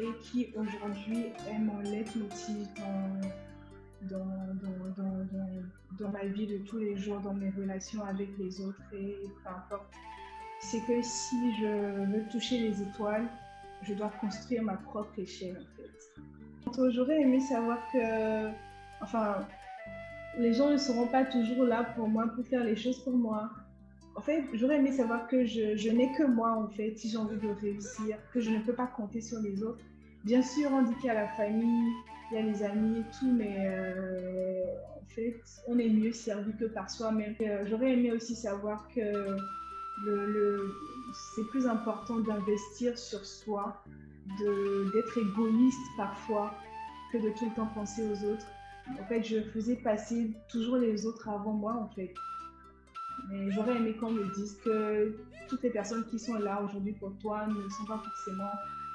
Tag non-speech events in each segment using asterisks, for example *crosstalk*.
et qui aujourd'hui est mon leitmotiv dans, dans, dans, dans, ma vie de tous les jours, dans mes relations avec les autres et peu importe. C'est que si je veux toucher les étoiles, je dois construire ma propre échelle en fait. J'aurais aimé savoir que, enfin, les gens ne seront pas toujours là pour moi, pour faire les choses pour moi. En fait, j'aurais aimé savoir que je, n'ai que moi, en fait, si j'ai envie de réussir, que je ne peux pas compter sur les autres. Bien sûr, on dit qu'il y a la famille, il y a les amis et tout, mais euh, en fait, on est mieux servi que par soi-même. Euh, j'aurais aimé aussi savoir que le c'est plus important d'investir sur soi, d'être égoïste parfois, que de tout le temps penser aux autres. En fait, je faisais passer toujours les autres avant moi, en fait. Mais j'aurais aimé qu'on me dise que toutes les personnes qui sont là aujourd'hui pour toi ne sont pas forcément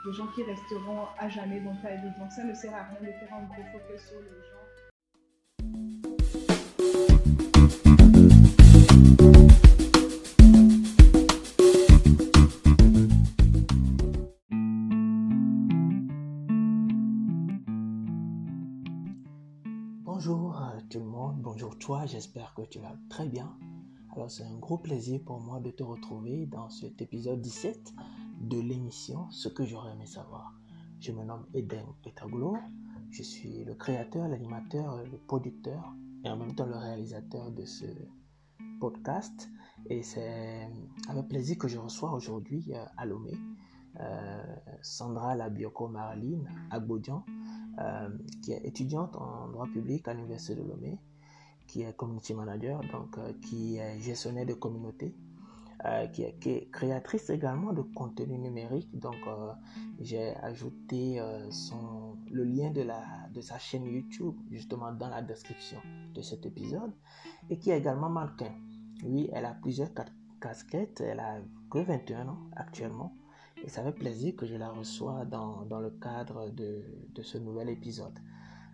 des gens qui resteront à jamais dans ta vie. Donc ça ne sert à rien de faire un gros focus sur les gens. Bonjour euh, tout le monde, bonjour toi, j'espère que tu vas très bien. C'est un gros plaisir pour moi de te retrouver dans cet épisode 17 de l'émission Ce que j'aurais aimé savoir. Je me nomme Eden Petaglo, je suis le créateur, l'animateur, le producteur et en même temps le réalisateur de ce podcast. Et c'est avec plaisir que je reçois aujourd'hui euh, à Lomé euh, Sandra Labioko Marilyn Agbodian, euh, qui est étudiante en droit public à l'Université de Lomé qui est community manager, donc euh, qui est gestionnaire de communauté, euh, qui, est, créatrice également de contenu numérique. Donc euh, j'ai ajouté son, le lien de, la, de sa chaîne YouTube justement dans la description de cet épisode et qui est également mannequin. Oui, elle a plusieurs casquettes, elle a que 21 ans actuellement. Et ça fait plaisir que je la reçois dans, dans le cadre de, de, ce nouvel épisode.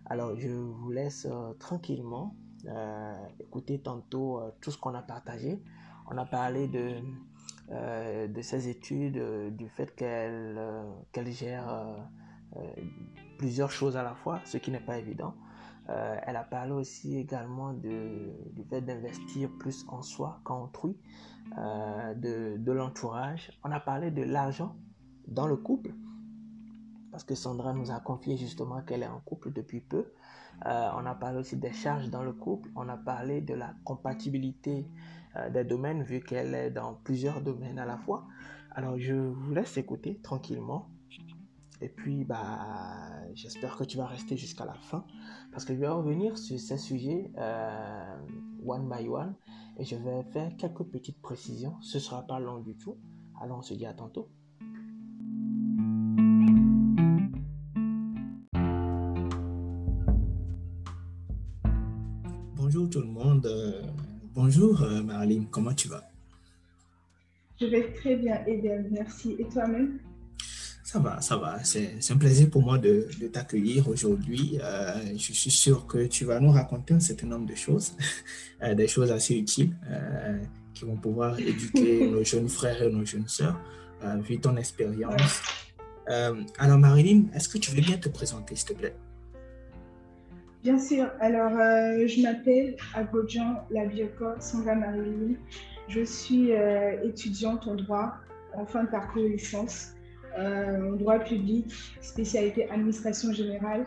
Alors, je vous laisse tranquillement euh, écouter tantôt euh, tout ce qu'on a partagé. On a parlé de, euh, de ses études, du fait qu'elle qu'elle gère plusieurs choses à la fois, ce qui n'est pas évident. elle a parlé aussi également du fait d'investir plus en soi qu'en autrui, de, de l'entourage. On a parlé de l'argent dans le couple, parce que Sandra nous a confié justement qu'elle est en couple depuis peu. Euh, on a parlé aussi des charges dans le couple. On a parlé de la compatibilité euh, des domaines vu qu'elle est dans plusieurs domaines à la fois. Alors je vous laisse écouter tranquillement. Et puis bah j'espère que tu vas rester jusqu'à la fin parce que je vais revenir sur ces sujets euh, one by one et je vais faire quelques petites précisions. Ce sera pas long du tout. Alors on se dit à tantôt. Bonjour tout le monde. Euh, bonjour euh, Marilyn, comment tu vas? Je vais très bien, Eden, merci. Et toi-même? Ça va, ça va. C'est un plaisir pour moi de, t'accueillir aujourd'hui. Euh, je suis sûr que tu vas nous raconter un certain nombre de choses, *laughs* des choses assez utiles qui vont pouvoir *laughs* éduquer nos jeunes frères et nos jeunes sœurs, vu ton expérience. alors Marilyn, est-ce que tu veux bien te présenter, s'il te plaît? Bien sûr. Alors, euh, je m'appelle Agodjan Labioko Sandra Marie. Je suis euh, étudiante en droit en fin de parcours licence, euh, en droit public, spécialité administration générale.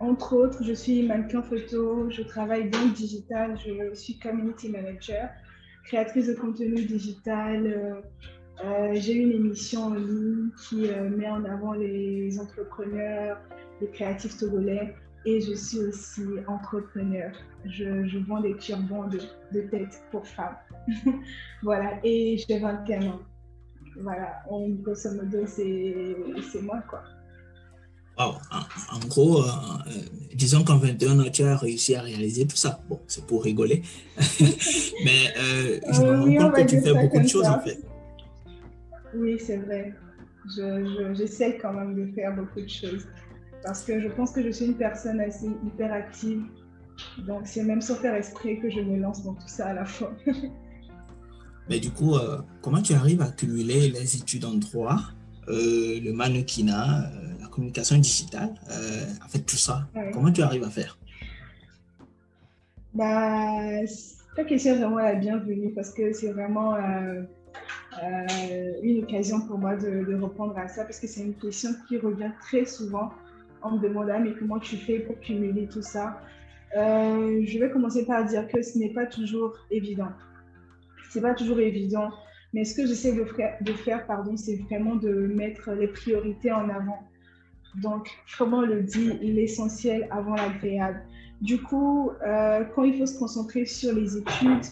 entre autres, je suis mannequin photo, je travaille dans le digital, je suis community manager, créatrice de contenu digital. J'ai une émission en ligne qui met en avant les entrepreneurs, des créatifs togolais et je suis aussi entrepreneur. Je, je vends des turbans de, de tête pour femmes. *laughs* voilà, et j'ai 21 ans. Voilà, en grosso modo, c'est moi, quoi. Wow. En, gros, euh, euh, disons qu'en 21 ans, tu as réussi à réaliser tout ça. Bon, c'est pour rigoler. *laughs* Mais euh, je me rends compte que tu fais beaucoup de choses, en fait. Oui, c'est vrai. J'essaie je, quand même de faire beaucoup de choses parce que je pense que je suis une personne assez hyperactive. Donc, c'est même sans faire esprit que je me lance dans tout ça à la fois. *laughs* Mais du coup, comment tu arrives à cumuler les études en droit, le mannequinat, la communication digitale, en fait tout ça? Comment tu arrives à faire? Bah, ta question est vraiment la bienvenue parce que c'est vraiment euh, une occasion pour moi de, de, reprendre à ça parce que c'est une question qui revient très souvent. On me demande ah, mais comment tu fais pour cumuler tout ça euh, Je vais commencer par dire que ce n'est pas toujours évident. C'est pas toujours évident, mais ce que j'essaie de, de, faire, pardon, c'est vraiment de mettre les priorités en avant. Donc, comment le dit, l'essentiel avant l'agréable. Du coup, euh, quand il faut se concentrer sur les études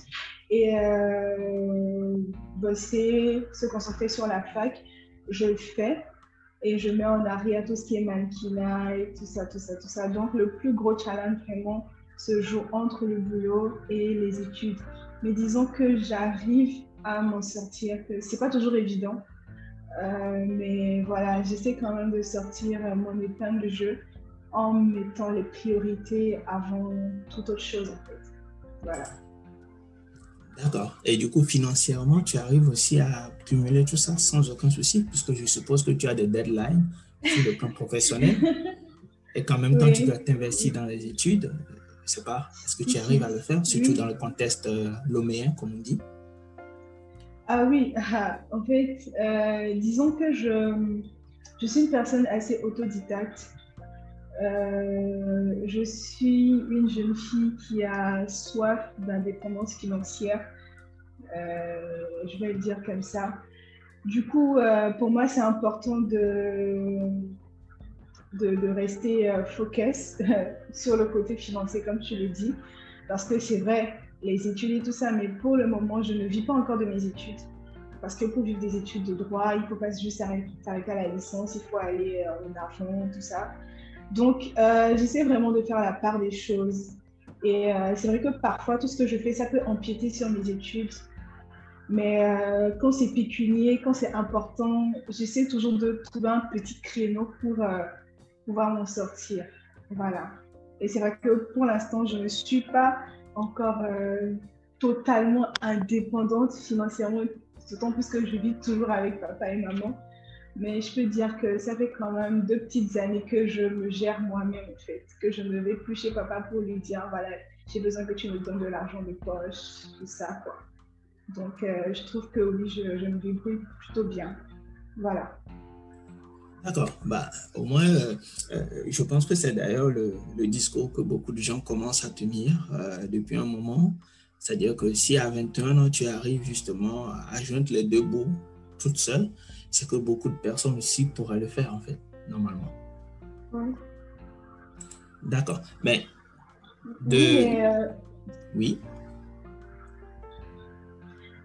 et euh, bosser, se concentrer sur la fac, je le fais et je mets en arrière tout ce qui est mannequinat et tout ça, tout ça, tout ça. Donc, le plus gros challenge vraiment se joue entre le boulot et les études. Mais disons que j'arrive à m'en sortir, que c'est pas toujours évident. Euh, mais voilà, j'essaie quand même de sortir mon épingle de jeu en mettant les priorités avant toute autre chose en fait. Voilà. D'accord. Et du coup, financièrement, tu arrives aussi à cumuler tout ça sans aucun souci, puisque je suppose que tu as des deadlines sur le plan professionnel *laughs* et qu'en même temps, tu dois t'investir dans les études. Je ne sais pas, est-ce que tu arrives à le faire, surtout dans le contexte euh, loméen, comme on dit? Ah oui, ah, en fait, euh, disons que je, je suis une personne assez autodidacte. Euh, je suis une jeune fille qui a soif d'indépendance financière. Euh, je vais le dire comme ça. Du coup, euh, pour moi, c'est important de, de, rester focus *laughs* sur le côté financier, comme tu le dis, parce que c'est vrai, les études et tout ça, mais pour le moment, je ne vis pas encore de mes études. Parce que pour vivre des études de droit, il ne faut pas juste s'arrêter à la licence, il faut aller en avant, tout ça. Donc, euh, j'essaie vraiment de faire la part des choses. Et euh, c'est vrai que parfois, tout ce que je fais, ça peut empiéter sur mes études. Mais euh, quand c'est pécunier, quand c'est important, j'essaie toujours de trouver un petit créneau pour pouvoir m'en sortir. Voilà. Et c'est vrai que pour l'instant, je ne suis pas encore totalement indépendante financièrement, d'autant plus que je vis toujours avec papa et maman. Mais je peux dire que ça fait quand même deux petites années que je me gère moi-même, en fait. Que je ne vais plus chez papa pour lui dire, voilà, j'ai besoin que tu me donnes de l'argent de poche, tout ça, quoi. Donc, euh, je trouve que oui, je, me débrouille plutôt bien. Voilà. D'accord. Bah, au moins, euh, euh, je pense que c'est d'ailleurs le, le, discours que beaucoup de gens commencent à tenir depuis un moment. C'est-à-dire que si à 21 ans, tu arrives justement à joindre les deux bouts toute seule, c'est que beaucoup de personnes aussi pourraient le faire, en fait, normalement. Oui. D'accord. Mais. De... Euh, oui,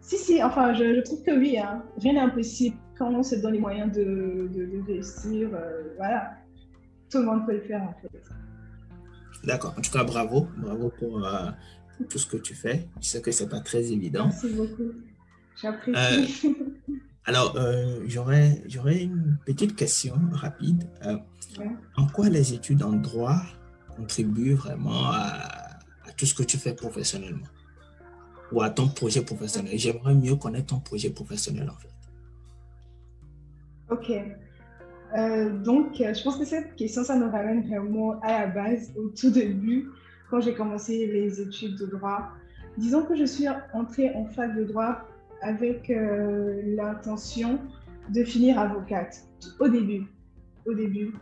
Si, si, enfin, je, trouve que oui, hein. rien n'est impossible quand on se donne les moyens de, de, réussir. Euh, voilà, tout le monde peut le faire, en fait. D'accord. En tout cas, bravo. Bravo pour euh, tout ce que tu fais. Je sais que ce n'est pas très évident. Merci beaucoup. J'apprécie. *laughs* Alors, euh, j'aurais, une petite question rapide. Euh, en quoi les études en droit contribuent vraiment à, tout ce que tu fais professionnellement? Ou à ton projet professionnel? J'aimerais mieux connaître ton projet professionnel en fait. Ok. Euh, donc, je pense que cette question, ça nous ramène vraiment à la base, au tout début, quand j'ai commencé les études de droit. Disons que je suis entrée en fac de droit avec euh, l'intention de finir avocate au début. Au début.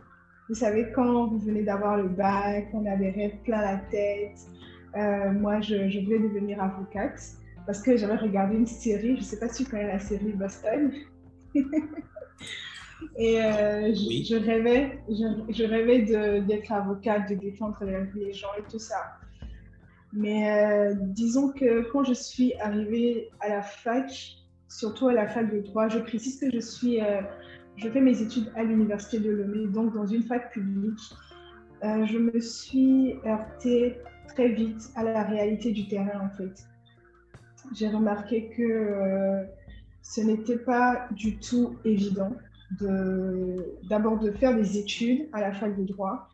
Vous savez, quand vous venez d'avoir le bac, on a des rêves plein la tête. Euh, moi, je, je, voulais devenir avocate parce que j'avais regardé une série, je ne sais pas si tu connais la série Boston. *laughs* Et euh, je, je, rêvais, je, je rêvais d'être avocate, de défendre les gens et tout ça. Mais euh, disons que quand je suis arrivée à la fac, surtout à la fac de droit, je précise que je suis, euh, je fais mes études à l'université de Lomé, donc dans une fac publique. Euh, je me suis heurtée très vite à la réalité du terrain en fait. J'ai remarqué que ce n'était pas du tout évident d'abord de, de faire des études à la fac de droit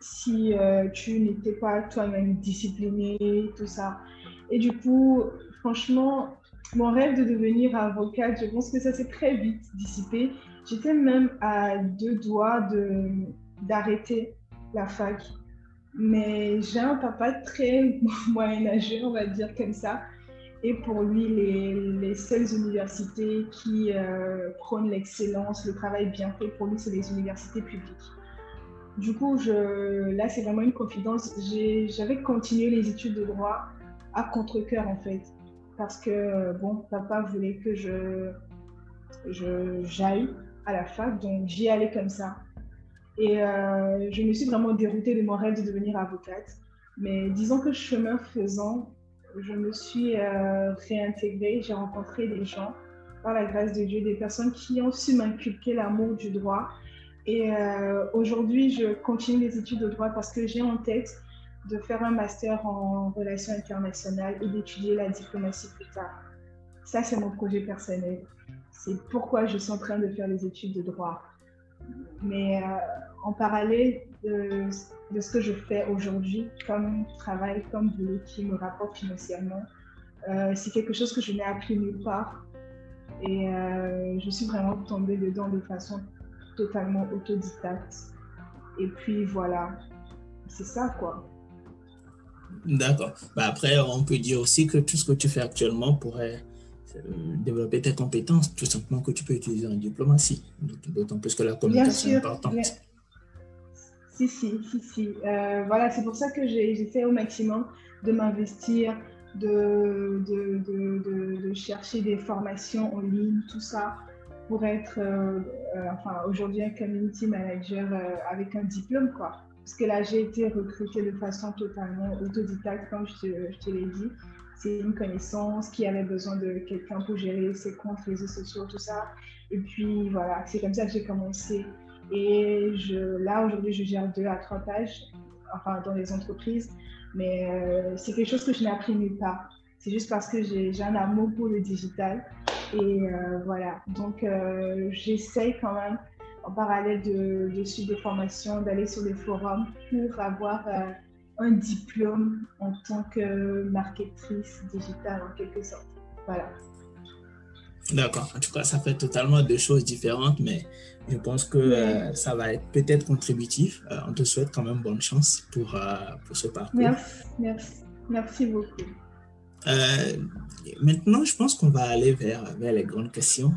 si euh, tu n'étais pas toi-même discipliné, tout ça. Et du coup, franchement, mon rêve de devenir avocate, je pense que ça s'est très vite dissipé. J'étais même à deux doigts de, d'arrêter la fac. Mais j'ai un papa très *laughs* moyenâgeux, on va dire comme ça. Et pour lui, les, les seules universités qui euh, prônent l'excellence, le travail bien fait, pour lui, c'est les universités publiques. Du coup, je, là, c'est vraiment une confidence. J'avais continué les études de droit à contre-coeur, en fait. Parce que, bon, papa voulait que je j'aille à la fac, donc j'y allais comme ça. Et euh, je me suis vraiment déroutée de mon rêve de devenir avocate. Mais disons que chemin faisant, je me suis euh, réintégrée, j'ai rencontré des gens, par la grâce de Dieu, des personnes qui ont su m'inculquer l'amour du droit. Et euh, aujourd'hui, je continue les études de droit parce que j'ai en tête de faire un master en relations internationales et d'étudier la diplomatie plus tard. Ça, c'est mon projet personnel. C'est pourquoi je suis en train de faire les études de droit. Mais euh, en parallèle de, ce que je fais aujourd'hui comme travail, comme boulot qui me rapporte financièrement, euh, c'est quelque chose que je n'ai appris nulle part. Et je suis vraiment tombée dedans de façon totalement autodidacte. Et puis voilà, c'est ça quoi. D'accord. Bah après, on peut dire aussi que tout ce que tu fais actuellement pourrait euh, développer tes compétences, tout simplement que tu peux utiliser en diplomatie, d'autant plus que la communication est importante. Si, si, si, si. Euh, voilà, c'est pour ça que j'ai fait au maximum de m'investir, de de, de, de, chercher des formations en ligne, tout ça, pour être, euh, enfin, aujourd'hui un community manager avec un diplôme, quoi. Parce que là, j'ai été recrutée de façon totalement autodidacte, comme je te, je te l'ai dit c'est une connaissance qui avait besoin de quelqu'un pour gérer ses comptes réseaux sociaux, tout ça. Et puis voilà, c'est comme ça que j'ai commencé. Et je, là, aujourd'hui, je gère deux à trois pages, enfin, dans les entreprises. Mais euh, c'est quelque chose que je n'ai appris nulle part. C'est juste parce que j'ai un amour pour le digital. Et euh, voilà. Donc, euh, j'essaye quand même, en parallèle de, de suivre des formations, d'aller sur des forums pour avoir un diplôme en tant que marketrice digitale en quelque sorte. Voilà. D'accord. En tout cas, ça fait totalement deux choses différentes, mais je pense que euh, ça va être peut-être contributif. Euh, on te souhaite quand même bonne chance pour, euh, pour ce parcours. Merci, merci, merci beaucoup. Maintenant, je pense qu'on va aller vers, vers les grandes questions.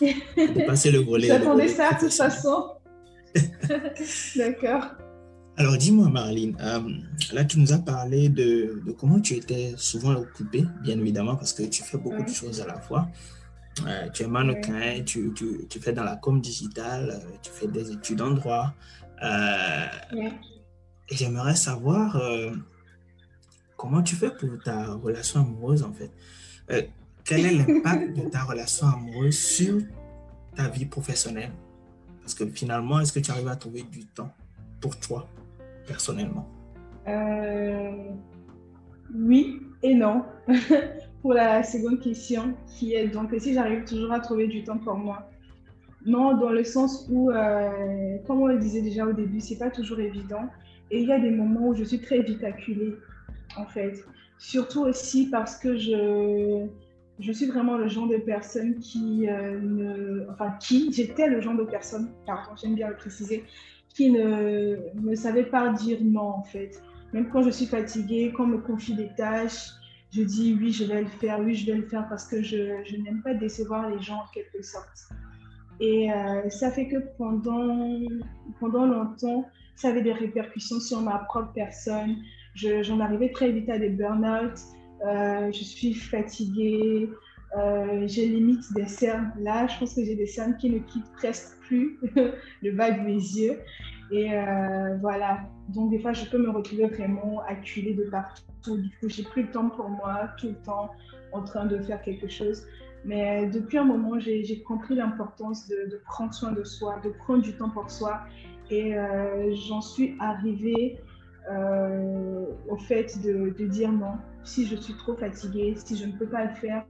de passer le volet. J'attendais ça de toute façon. *laughs* D'accord. Alors dis-moi Marlene, euh, là tu nous as parlé de, comment tu étais souvent occupée, bien évidemment, parce que tu fais beaucoup de choses à la fois. Euh, tu es mannequin, tu, tu, tu, fais dans la com digitale, euh, tu fais des études en droit. Et j'aimerais savoir comment tu fais pour ta relation amoureuse en fait? quel est l'impact de ta relation amoureuse sur ta vie professionnelle? Parce que finalement, est-ce que tu arrives à trouver du temps pour toi personnellement? Euh, Oui et non. *laughs* pour la seconde question, qui est donc si j'arrive toujours à trouver du temps pour moi? Non, dans le sens où, euh, comme on le disait déjà au début, c'est pas toujours évident. Et il y a des moments où je suis très vite acculée, en fait. Surtout aussi parce que je, je suis vraiment le genre de personne qui euh, ne. Enfin, qui, j'étais le genre de personne, pardon, j'aime bien le préciser, qui ne, ne savait pas dire non, en fait. Même quand je suis fatiguée, quand on me confie des tâches, je dis oui, je vais le faire, oui, je vais le faire parce que je, je n'aime pas décevoir les gens en quelque sorte. Et euh, ça fait que pendant, pendant longtemps, ça avait des répercussions sur ma propre personne. J'en arrivais très vite à des burn-out. Euh, je suis fatiguée. Euh, j'ai limite des cernes. Là, je pense que j'ai des cernes qui ne quittent presque plus *laughs* le bas de mes yeux. Et euh, voilà. Donc, des fois, je peux me retrouver vraiment acculée de partout. Du coup, j'ai plus le temps pour moi, tout le temps en train de faire quelque chose. Mais depuis un moment, j'ai compris l'importance de, prendre soin de soi, de prendre du temps pour soi. Et j'en suis arrivée euh, au fait de, dire non. Si je suis trop fatiguée, si je ne peux pas le faire,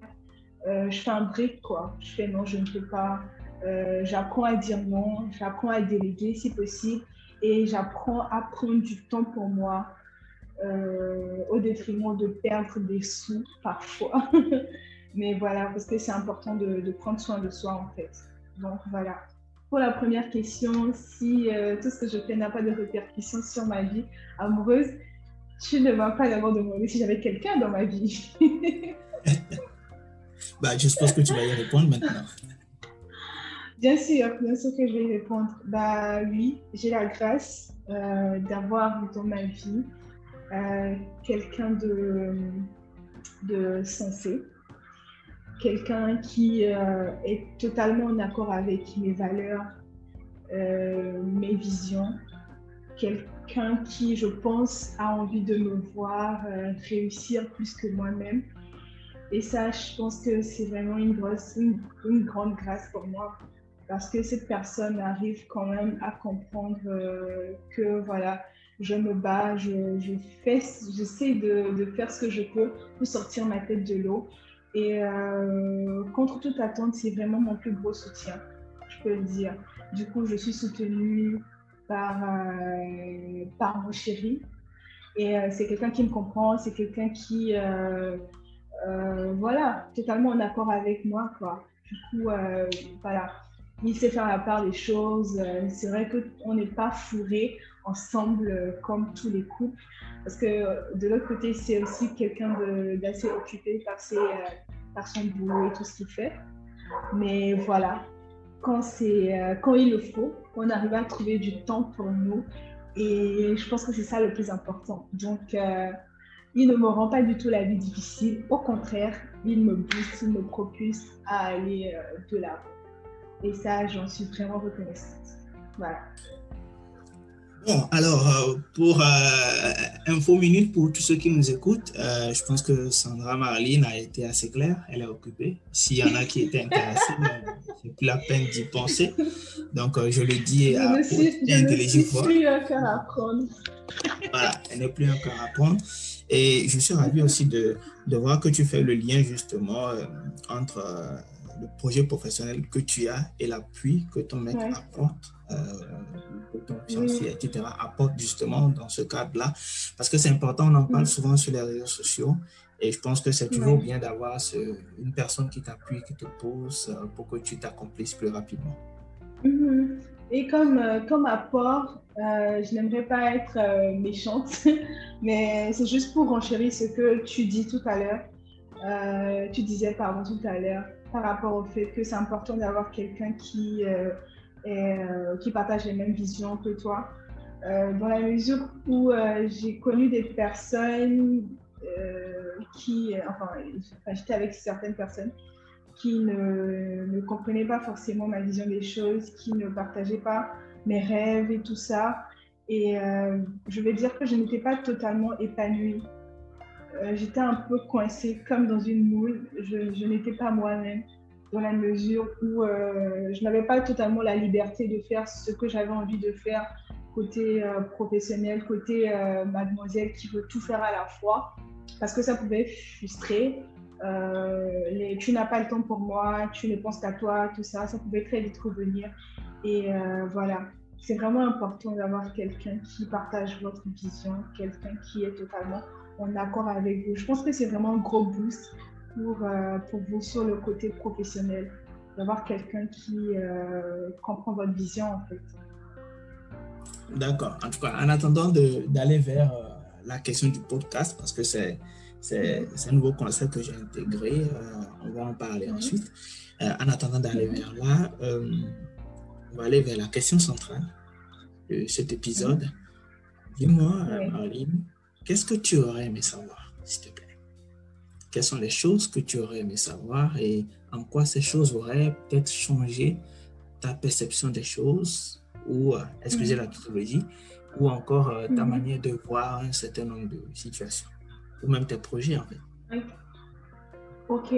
euh, je fais un break, quoi. Je fais non, je ne peux pas. Euh, j'apprends à dire non, j'apprends à déléguer si possible et j'apprends à prendre du temps pour moi au détriment de perdre des sous parfois. *laughs* mais voilà, parce que c'est important de, prendre soin de soi en fait. Donc voilà. Pour la première question, si euh, tout ce que je fais n'a pas de répercussions sur ma vie amoureuse, tu ne vas pas d'abord demander si j'avais quelqu'un dans ma vie. *laughs* bah, je suppose que tu vas y répondre maintenant. Bien sûr, bien sûr que je vais y répondre. Bah oui, j'ai la grâce euh, d'avoir dans ma vie euh, quelqu'un de, de sensé, quelqu'un qui euh, est totalement en accord avec mes valeurs, mes visions, quelqu'un qui, je pense, a envie de me voir réussir plus que moi-même. Et ça, je pense que c'est vraiment une, grosse, une grande grâce pour moi parce que cette personne arrive quand même à comprendre euh, que voilà, je me bats, je, fais, j'essaie de, faire ce que je peux pour sortir ma tête de l'eau. Et euh, contre toute attente, c'est vraiment mon plus gros soutien, je peux le dire. Du coup, je suis soutenue par, euh, par mon chéri. Et c'est quelqu'un qui me comprend, c'est quelqu'un qui, voilà, totalement en accord avec moi, quoi. Du coup, voilà il sait faire la part des choses. Euh, c'est vrai qu'on n'est pas fourré ensemble euh, comme tous les couples. Parce que euh, de l'autre côté, c'est aussi quelqu'un d'assez occupé par, ses, par son boulot et tout ce qu'il fait. Mais voilà, quand, quand il le faut, on arrive à trouver du temps pour nous. Et je pense que c'est ça le plus important. Donc, il ne me rend pas du tout la vie difficile. Au contraire, il me booste, il me propulse à aller de l'avant. Et ça, j'en suis vraiment reconnaissante. Voilà. Bon, alors, euh, pour euh, info minute pour tous ceux qui nous écoutent, euh, je pense que Sandra Marlene a été assez claire, elle est occupée. S'il y en a qui étaient intéressés, c'est plus la peine d'y penser. Donc, je le dis à je ne plus un cœur à apprendre. Voilà, elle n'est plus un cœur à apprendre. Et je suis ravi aussi de, de voir que tu fais le lien justement entre le projet professionnel que tu as et l'appui que ton mec apporte, euh, que ton fiancé, etc., apporte justement dans ce cadre-là. Parce que c'est important, on en parle souvent sur les réseaux sociaux. Et je pense que c'est toujours bien d'avoir une personne qui t'appuie, qui te pousse euh, pour que tu t'accomplisses plus rapidement. Mm-hmm. Et comme, euh, comme apport, je n'aimerais pas être méchante, *laughs* mais c'est juste pour renchérir ce que tu dis tout à l'heure. tu disais, pardon, tout à l'heure par rapport au fait que c'est important d'avoir quelqu'un qui, euh, euh, qui partage les mêmes visions que toi. Euh, dans la mesure où j'ai connu des personnes qui, enfin, j'étais avec certaines personnes qui ne, comprenaient pas forcément ma vision des choses, qui ne partageaient pas mes rêves et tout ça. Et je vais dire que je n'étais pas totalement épanouie euh, j'étais un peu coincée comme dans une moule. Je n'étais pas moi-même dans la mesure où euh, je n'avais pas totalement la liberté de faire ce que j'avais envie de faire côté euh, professionnel, côté mademoiselle qui veut tout faire à la fois, parce que ça pouvait frustrer. Tu n'as pas le temps pour moi, tu ne penses qu'à toi, tout ça, ça pouvait très vite revenir. Et voilà, c'est vraiment important d'avoir quelqu'un qui partage votre vision, quelqu'un qui est totalement en accord avec vous. Je pense que c'est vraiment un gros boost pour, euh, pour vous sur le côté professionnel, d'avoir quelqu'un qui euh, comprend votre vision en fait. D'accord. En tout cas, en attendant d'aller vers euh, la question du podcast, parce que c'est un nouveau concept que j'ai intégré, on va en parler mhm. ensuite. en attendant d'aller mhm. vers là, on va aller vers la question centrale de cet épisode. Mhm. Dis-moi, Marlene, Qu'est-ce que tu aurais aimé savoir, s'il te plaît? Quelles sont les choses que tu aurais aimé savoir et en quoi ces choses auraient peut-être changé ta perception des choses ou, euh, excusez la tautologie, ou encore euh, ta mhm. manière de voir un certain nombre de situations ou même tes projets en fait? Ok.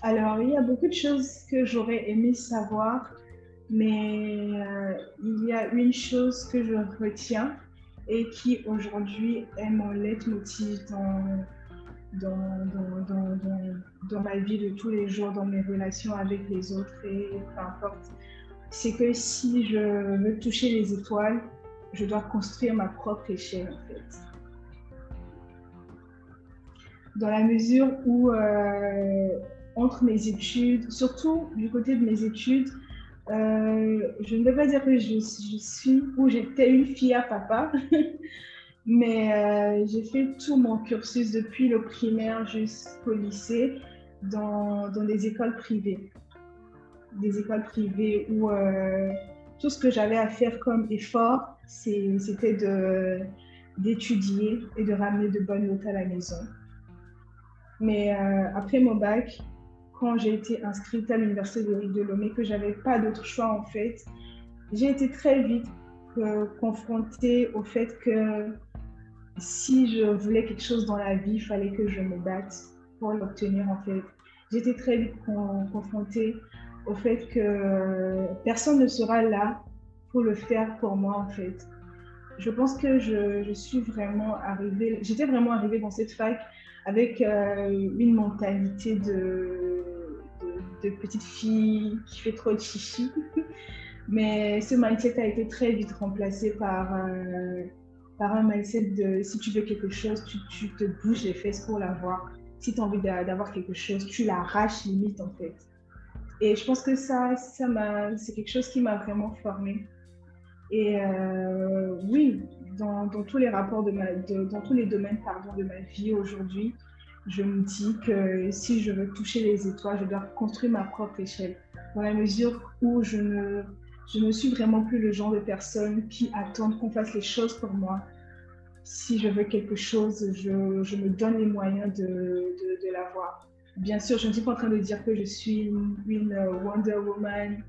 Alors, il y a beaucoup de choses que j'aurais aimé savoir, mais euh, il y a une chose que je retiens et qui aujourd'hui est mon leitmotiv dans, dans, dans, dans, dans, ma vie de tous les jours, dans mes relations avec les autres et peu importe. C'est que si je veux toucher les étoiles, je dois construire ma propre échelle en fait. Dans la mesure où euh, entre mes études, surtout du côté de mes études, euh, je ne vais pas dire que je, je suis ou j'étais une fille à papa, *laughs* mais euh, j'ai fait tout mon cursus depuis le primaire jusqu'au lycée dans, dans, des écoles privées. Des écoles privées où euh, tout ce que j'avais à faire comme effort, c'était d'étudier et de ramener de bonnes notes à la maison. Mais après mon bac, quand j'ai été inscrite à l'université de de Lomé, que j'avais pas d'autre choix en fait, j'ai été très vite euh, confrontée au fait que si je voulais quelque chose dans la vie, il fallait que je me batte pour l'obtenir en fait. J'étais très vite confrontée au fait que personne ne sera là pour le faire pour moi en fait. Je pense que je, suis vraiment arrivée, j'étais vraiment arrivée dans cette fac avec euh, une mentalité de, de, petite fille qui fait trop de chichi. *laughs* Mais ce mindset a été très vite remplacé par, euh, par un mindset de si tu veux quelque chose, tu, tu te bouges les fesses pour l'avoir. Si tu as envie d'avoir quelque chose, tu l'arraches limite en fait. Et je pense que ça, ça c'est quelque chose qui m'a vraiment formée. Et euh, oui, dans, dans, tous les rapports de ma, dans tous les domaines pardon, de ma vie aujourd'hui, je me dis que si je veux toucher les étoiles, je dois construire ma propre échelle. Dans la mesure où je ne, je ne suis vraiment plus le genre de personne qui attend qu'on fasse les choses pour moi. Si je veux quelque chose, je, me donne les moyens de, l'avoir. Bien sûr, je ne suis pas en train de dire que je suis une, Wonder Woman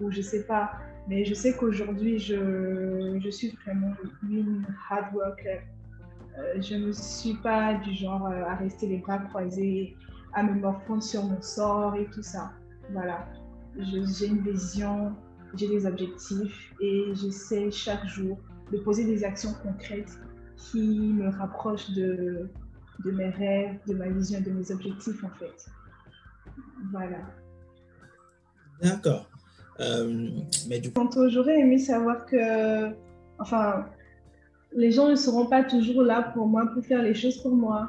ou je sais pas, mais je sais qu'aujourd'hui, je, je suis vraiment une hard worker euh, je ne suis pas du genre euh, à rester les bras croisés, à me morfondre sur mon sort et tout ça. Voilà. J'ai une vision, j'ai des objectifs et j'essaie chaque jour de poser des actions concrètes qui me rapprochent de, de mes rêves, de ma vision, de mes objectifs en fait. Voilà. D'accord. Euh, mais du coup... J'aurais aimé savoir que, enfin, les gens ne seront pas toujours là pour moi, pour faire les choses pour moi.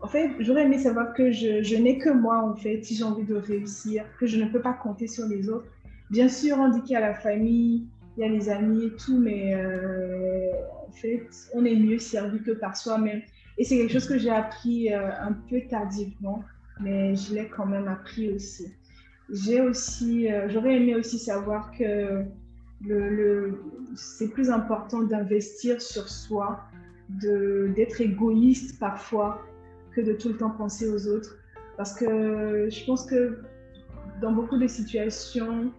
En fait, j'aurais aimé savoir que je, n'ai que moi, en fait, si j'ai envie de réussir, que je ne peux pas compter sur les autres. Bien sûr, on dit qu'il y la famille, il y a les amis et tout, mais euh, en fait, on est mieux servi que par soi-même. Et c'est quelque chose que j'ai appris euh, un peu tardivement, mais je l'ai quand même appris aussi. J'ai aussi, euh, j'aurais aimé aussi savoir que le, c'est plus important d'investir sur soi, d'être égoïste parfois que de tout le temps penser aux autres. Parce que je pense que dans beaucoup de situations,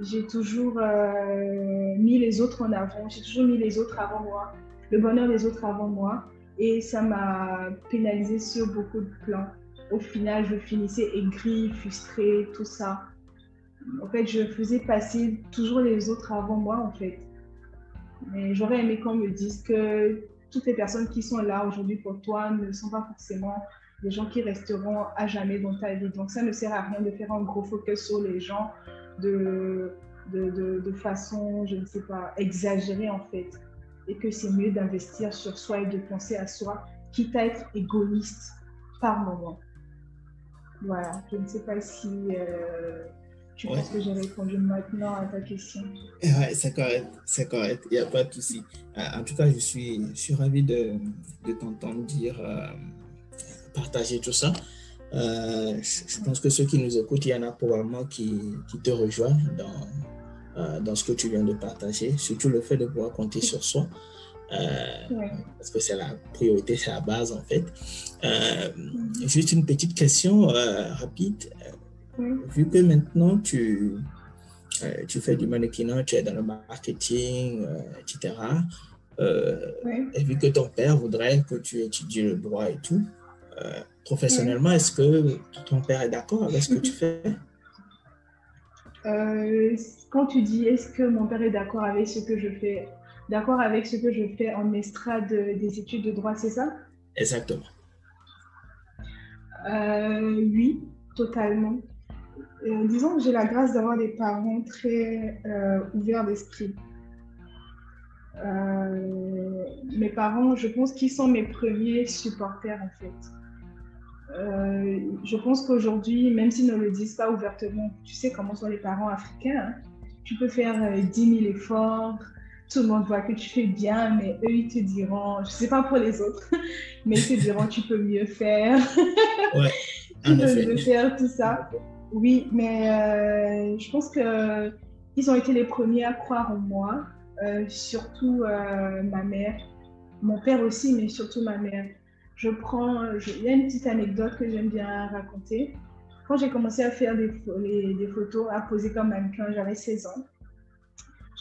j'ai toujours euh, mis les autres en avant, j'ai toujours mis les autres avant moi, le bonheur des autres avant moi. Et ça m'a pénalisé sur beaucoup de plans. Au final, je finissais aigrie, frustrée, tout ça en fait, je faisais passer toujours les autres avant moi, en fait. Mais j'aurais aimé qu'on me dise que toutes les personnes qui sont là aujourd'hui pour toi ne sont pas forcément des gens qui resteront à jamais dans ta vie. Donc, ça ne sert à rien de faire un gros focus sur les gens de, de, de, façon, je ne sais pas, exagérée, en fait. Et que c'est mieux d'investir sur soi et de penser à soi, quitte à être égoïste par moment. Voilà, je ne sais pas si... Euh, tu penses que j'ai répondu maintenant à ta question Oui, c'est correct, c'est correct, il n'y a pas de souci. Euh, en tout cas, je suis, je suis ravi de, de t'entendre dire, euh, partager tout ça. Euh, je pense que ceux qui nous écoutent, il y en a probablement qui, qui te rejoignent dans, dans ce que tu viens de partager, surtout le fait de pouvoir compter sur soi. Parce que c'est la priorité, c'est la base en fait. Mm-hmm. Juste une petite question rapide. Vu que maintenant tu, euh, tu fais du mannequinat, tu es dans le marketing, euh, etc. Euh, et vu que ton père voudrait que tu étudies le droit et tout, professionnellement, est-ce que ton père est d'accord avec ce que tu fais? Quand tu dis est-ce que mon père est d'accord avec ce que je fais, d'accord avec ce que je fais en estrade des études de droit, c'est ça? Exactement. oui, totalement. Euh, disons que j'ai la grâce d'avoir des parents très euh, ouverts d'esprit. Euh, mes parents, je pense qu'ils sont mes premiers supporters en fait. Euh, je pense qu'aujourd'hui, même s'ils ne le disent pas ouvertement, tu sais comment sont les parents africains. Hein. Tu peux faire 10 000 efforts, tout le monde voit que tu fais bien, mais eux, ils te diront, je ne sais pas pour les autres, *laughs* mais ils te diront, tu peux mieux faire. Ouais, *laughs* tu peux mieux faire, tout ça. Oui, mais euh, je pense qu'ils ont été les premiers à croire en moi, euh, surtout euh, ma mère, mon père aussi, mais surtout ma mère. Je prends, il y a une petite anecdote que j'aime bien raconter. Quand j'ai commencé à faire des, des photos, à poser comme mannequin, j'avais 16 ans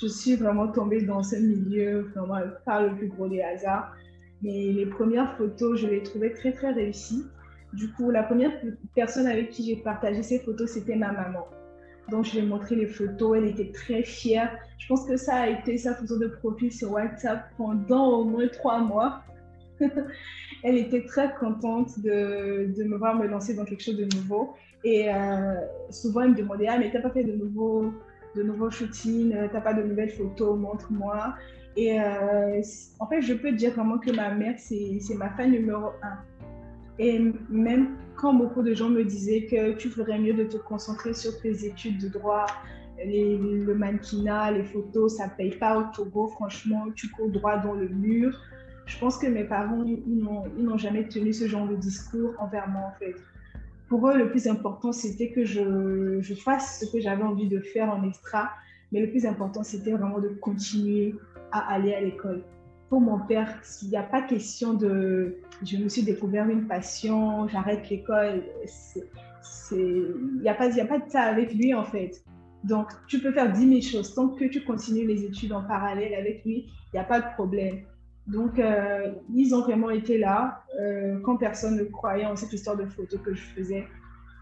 je suis vraiment tombée dans ce milieu, vraiment par le plus gros des hasards. Mais les premières photos, je les trouvais très, très réussies. Du coup, la première personne avec qui j'ai partagé ces photos, c'était ma maman. Donc, je lui ai montré les photos. Elle était très fière. Je pense que ça a été sa photo de profil sur WhatsApp pendant au moins trois mois. *laughs* elle était très contente de, de, me voir me lancer dans quelque chose de nouveau. Et euh, souvent, elle me demandait Ah, mais t'as pas fait de nouveau de nouveaux shootings, euh, t'as pas de nouvelles photos, montre-moi. Et euh, en fait, je peux dire vraiment que ma mère, c'est ma fan numéro un. Et même quand beaucoup de gens me disaient que tu ferais mieux de te concentrer sur tes études de droit, les, le mannequinat, les photos, ça paye pas au Togo, franchement, tu cours droit dans le mur. Je pense que mes parents, ils n'ont jamais tenu ce genre de discours envers moi, en fait pour eux, le plus important, c'était que je, fasse ce que j'avais envie de faire en extra. Mais le plus important, c'était vraiment de continuer à aller à l'école. Pour mon père, il n'y a pas question de je me suis découvert une passion, j'arrête l'école. Il n'y a, a pas de ça avec lui, en fait. Donc, tu peux faire 10 000 choses. Tant que tu continues les études en parallèle avec lui, il n'y a pas de problème. Donc, euh, ils ont vraiment été là euh, quand personne ne croyait en cette histoire de photos que je faisais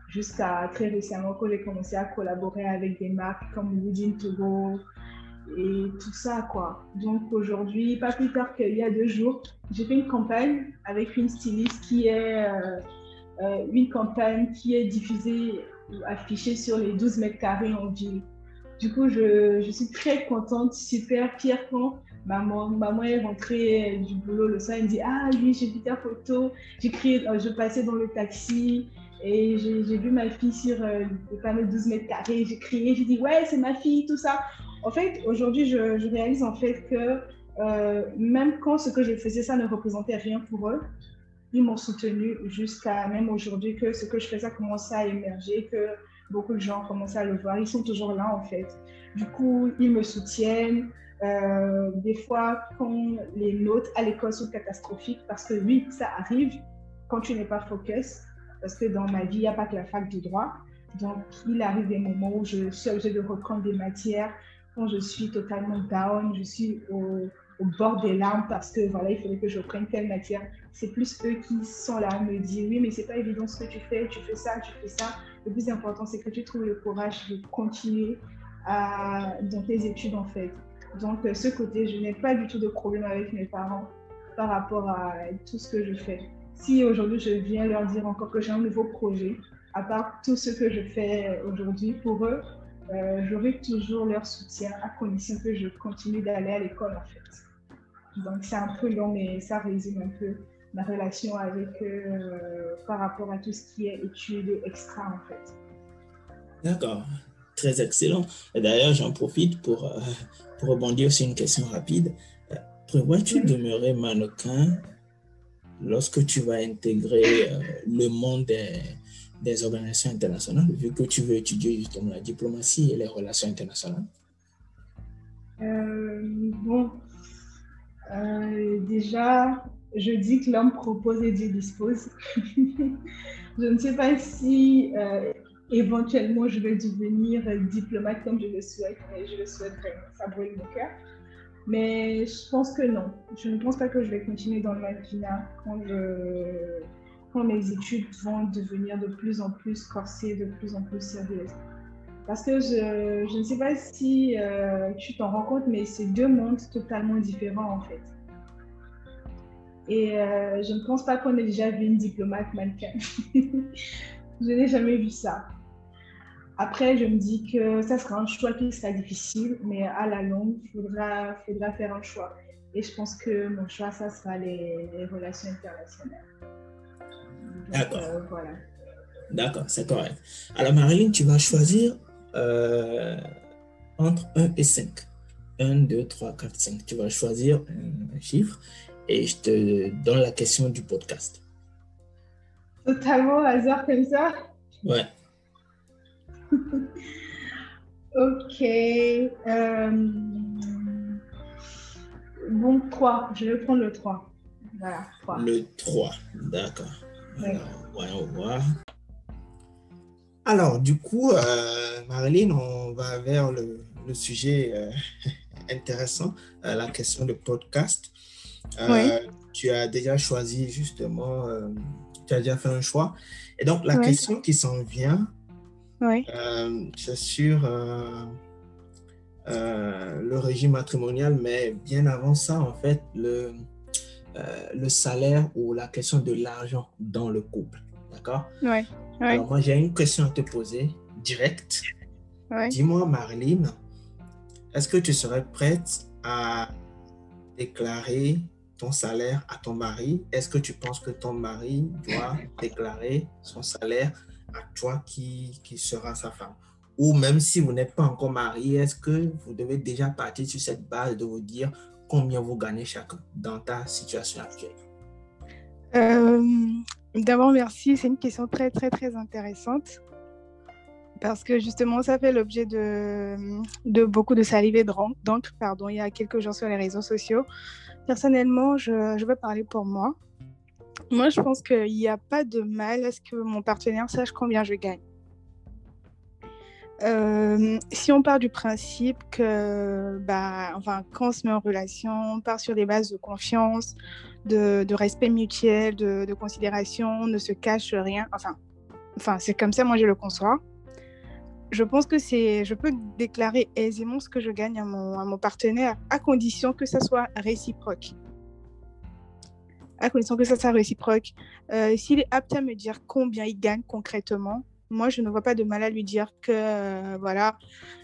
jusqu'à très récemment quand j'ai commencé à collaborer avec des marques comme Woodin Togo et tout ça, quoi. Donc, aujourd'hui, pas plus tard qu'il y a deux jours, j'ai fait une campagne avec une styliste qui est euh, une campagne qui est diffusée, affichée sur les 12 mètres carrés en ville. Du coup, je, je suis très contente, super fière quand Maman, maman est rentrée du boulot le soir, elle me dit Ah oui, j'ai vu ta photo. J'ai crié, euh, je passais dans le taxi et j'ai vu ma fille sur euh, le panneau 12 mètres carrés. J'ai crié, j'ai dit Ouais, c'est ma fille, tout ça. En fait, aujourd'hui, je, réalise en fait que euh, même quand ce que je faisais, ça ne représentait rien pour eux, ils m'ont soutenu jusqu'à même aujourd'hui que ce que je faisais a commencé à émerger, que beaucoup de gens commencent à le voir. Ils sont toujours là en fait. Du coup, ils me soutiennent. Euh, des fois, quand les notes à l'école sont catastrophiques, parce que oui, ça arrive quand tu n'es pas focus, parce que dans ma vie, il n'y a pas que la fac de droit. Donc, il arrive des moments où je suis obligée de reprendre des matières quand je suis totalement down, je suis au, bord des larmes parce que voilà, il faudrait que je reprenne telle matière. C'est plus eux qui sont là à me dire oui, mais c'est pas évident ce que tu fais, tu fais ça, tu fais ça. Le plus important, c'est que tu trouves le courage de continuer dans tes études en fait. Donc, ce côté, je n'ai pas du tout de problème avec mes parents par rapport à tout ce que je fais. Si aujourd'hui je viens leur dire encore que j'ai un nouveau projet, à part tout ce que je fais aujourd'hui pour eux, euh, j'aurai toujours leur soutien à condition que je continue d'aller à l'école en fait. Donc c'est un peu long, mais ça résume un peu ma relation avec eux euh, par rapport à tout ce qui est études extra en fait. D'accord, très excellent. D'ailleurs, j'en profite pour, euh, pour rebondir sur une question rapide. Euh, prévois-tu de demeurer mannequin lorsque tu vas intégrer euh, le monde des, des, organisations internationales, vu que tu veux étudier justement la diplomatie et les relations internationales? Bon, déjà, je dis que l'homme propose et Dieu dispose. *laughs* je ne sais pas si éventuellement je vais devenir diplomate comme je le souhaite, mais je le souhaite vraiment, ça brûle mon cœur. Mais je pense que non. Je ne pense pas que je vais continuer dans le mannequinat quand, quand mes études vont devenir de plus en plus corsées, de plus en plus sérieuses. Parce que je, je ne sais pas si euh, tu t'en rends compte, mais c'est deux mondes totalement différents en fait. Et euh, je ne pense pas qu'on ait déjà vu une diplomate mannequin. *laughs* je n'ai jamais vu ça. Après, je me dis que ça sera un choix qui sera difficile, mais à la longue, il faudra, faudra faire un choix. Et je pense que mon choix, ça sera les, relations internationales. D'accord. voilà. D'accord, c'est correct. Alors, Marilyn, tu vas choisir entre 1 et 5. 1, 2, 3, 4, 5. Tu vas choisir un chiffre et je te donne la question du podcast. Totalement hasard comme ça Ouais. *laughs* ok. Euh, bon, 3. Je vais prendre le 3. Voilà, 3. Le 3, d'accord. Alors, voyons voir. Alors, du coup, euh, Marilyn, on va vers le, le sujet euh, *laughs* intéressant, euh, la question de podcast. Euh, tu as déjà choisi justement, tu as déjà fait un choix. Et donc, la question qui s'en vient, c'est sur le régime matrimonial, mais bien avant ça, en fait, le, le salaire ou la question de l'argent dans le couple. D'accord? Oui. Alors, moi, j'ai une question à te poser, directe. Dis-moi, Marilyn, est-ce que tu serais prête à déclarer ton salaire à ton mari? Est-ce que tu penses que ton mari doit déclarer son salaire à toi qui, qui sera sa femme? Ou même si vous n'êtes pas encore marié, est-ce que vous devez déjà partir sur cette base de vous dire combien vous gagnez chacun dans ta situation actuelle? Euh, d'abord, merci. C'est une question très, très, très intéressante parce que justement, ça fait l'objet de, de beaucoup de salive et d'encre pardon, il y a quelques jours sur les réseaux sociaux. Personnellement, je, je veux parler pour moi. Moi, je pense qu'il n'y a pas de mal à ce que mon partenaire sache combien je gagne. Euh, si on part du principe que, bah, enfin, quand on se met en relation, on part sur des bases de confiance, de, respect mutuel, de, de, considération, on ne se cache rien. Enfin, enfin c'est comme ça, moi, je le conçois je pense que c'est, je peux déclarer aisément ce que je gagne à mon, à mon partenaire, à condition que ça soit réciproque. À condition que ça soit réciproque. Euh, s'il est apte à me dire combien il gagne concrètement, moi, je ne vois pas de mal à lui dire que, euh, voilà,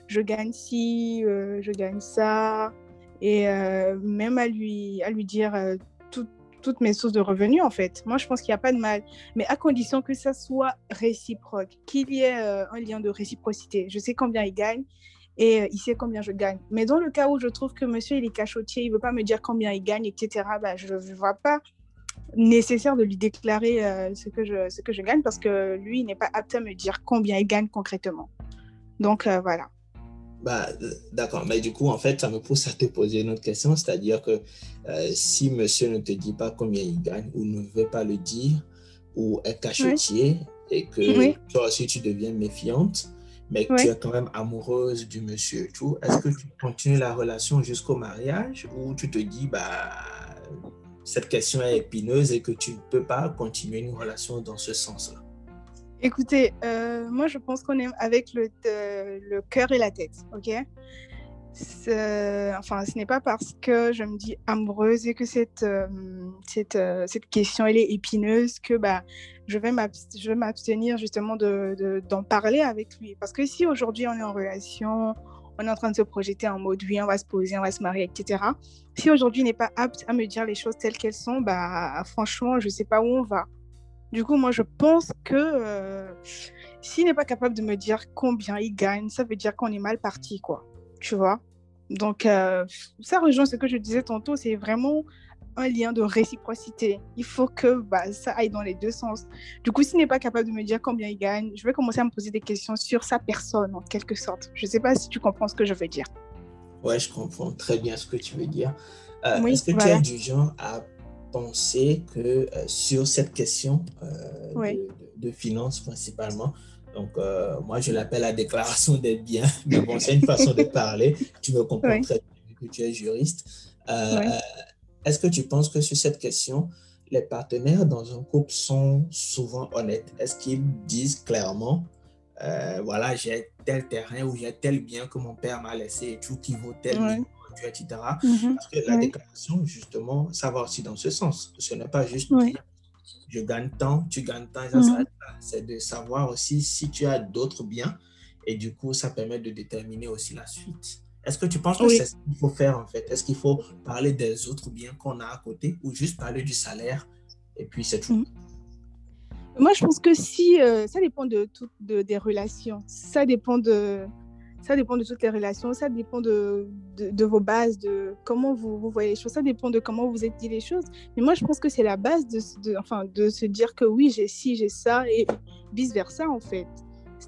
je gagne ci, euh, je gagne ça, et même à lui, à lui dire tout, toutes mes sources de revenus, en fait. Moi, je pense qu'il n'y a pas de mal, mais à condition que ça soit réciproque, qu'il y ait un lien de réciprocité. Je sais combien il gagne et il sait combien je gagne. Mais dans le cas où je trouve que monsieur, il est cachotier, il ne veut pas me dire combien il gagne, etc., bah, je ne vois pas nécessaire de lui déclarer euh, ce, que je, ce que je gagne parce que lui, il n'est pas apte à me dire combien il gagne concrètement. Donc, voilà. Bah, d'accord, mais du coup, en fait, ça me pousse à te poser une autre question, c'est-à-dire que euh, si monsieur ne te dit pas combien il gagne ou ne veut pas le dire ou est cachotier et que toi aussi tu deviens méfiante, mais que tu es quand même amoureuse du monsieur et tout, est-ce que tu continues la relation jusqu'au mariage ou tu te dis, bah, cette question est épineuse et que tu ne peux pas continuer une relation dans ce sens-là? Écoutez, euh, moi je pense qu'on est avec le, euh, cœur et la tête, ok? Enfin, ce n'est pas parce que je me dis amoureuse et que cette, euh, cette, cette, question elle est épineuse que bah, je vais m'abstenir justement d'en de, d'en parler avec lui. Parce que si aujourd'hui on est en relation, on est en train de se projeter en mode oui, on va se poser, on va se marier, etc. Si aujourd'hui n'est pas apte à me dire les choses telles qu'elles sont, bah, franchement, je ne sais pas où on va. Du coup, moi, je pense que euh, s'il n'est pas capable de me dire combien il gagne, ça veut dire qu'on est mal parti, quoi. Tu vois? Donc, euh, ça rejoint ce que je disais tantôt, c'est vraiment un lien de réciprocité. Il faut que bah, ça aille dans les deux sens. Du coup, s'il n'est pas capable de me dire combien il gagne, je vais commencer à me poser des questions sur sa personne, en quelque sorte. Je ne sais pas si tu comprends ce que je veux dire. Ouais, je comprends très bien ce que tu veux dire. Euh, est-ce que tu es du genre à penser que euh, sur cette question euh, de, finances principalement, donc euh, moi je l'appelle la déclaration des biens, mais bon, c'est une façon de parler, tu me comprends très bien que tu es juriste. Est-ce que tu penses que sur cette question, les partenaires dans un couple sont souvent honnêtes? Est-ce qu'ils disent clairement, voilà, j'ai tel terrain ou j'ai tel bien que mon père m'a laissé et tout qui vaut tel million etc. Mhm. Parce que la déclaration, justement, ça va aussi dans ce sens. Ce n'est pas juste dire je gagne tant, tu gagnes tant, mhm. C'est de savoir aussi si tu as d'autres biens et du coup, ça permet de déterminer aussi la suite. Est-ce que tu penses que c'est ce qu'il faut faire en fait? Est-ce qu'il faut parler des autres biens qu'on a à côté ou juste parler du salaire et puis c'est tout? Mhm. Moi, je pense que si euh, ça dépend de, tout, de, des relations, ça dépend de, ça dépend de toutes les relations, ça dépend de, de, vos bases, de comment vous, vous, voyez les choses, ça dépend de comment vous êtes dit les choses. Mais moi, je pense que c'est la base de, enfin, de se dire que oui, j'ai ci, j'ai ça, et vice-versa, en fait.